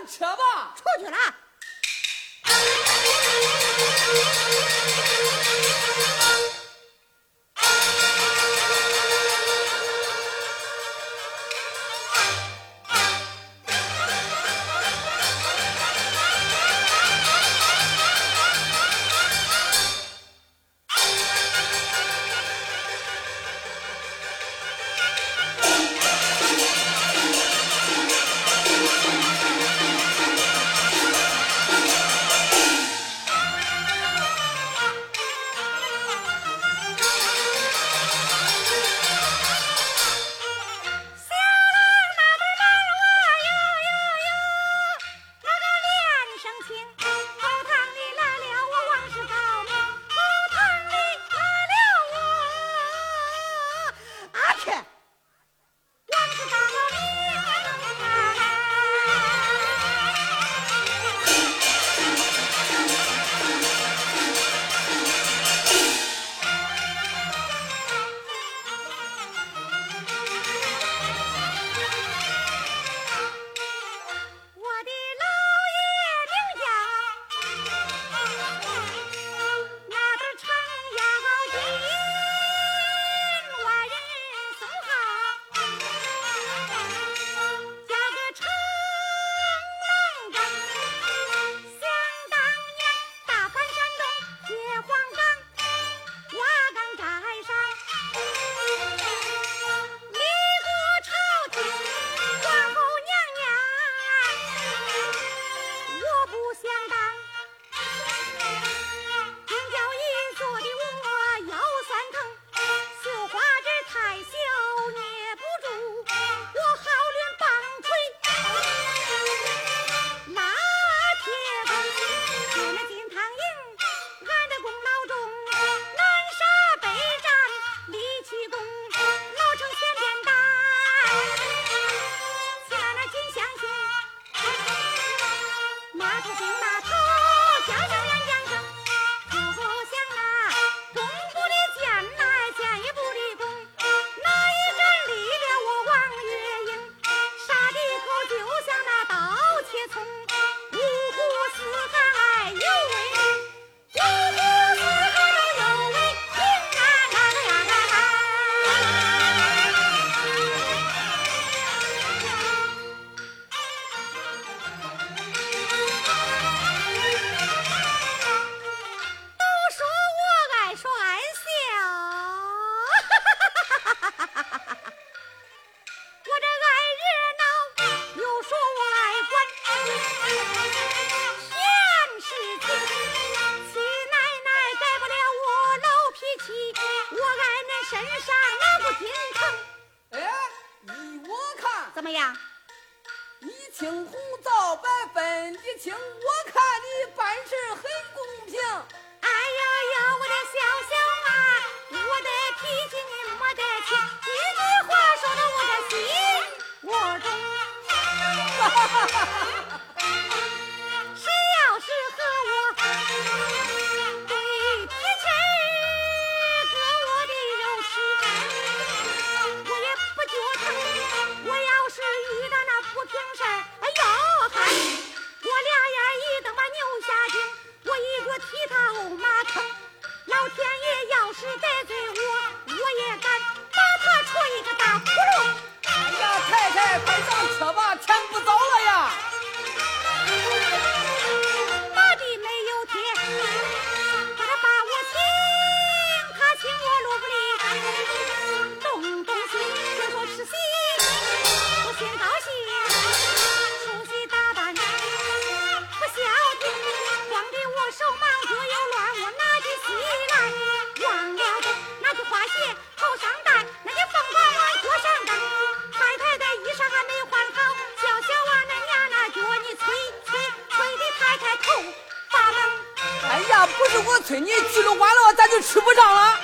上车吧！出去了。人上难不心疼？哎，依我看，怎么样？你青红皂白分得清，我看你办事很公平。哎呀呀，我的小小马，我的脾气你莫得气，一句话说到我的心，我懂。哈。是我催你去了晚了，咱就吃不上了。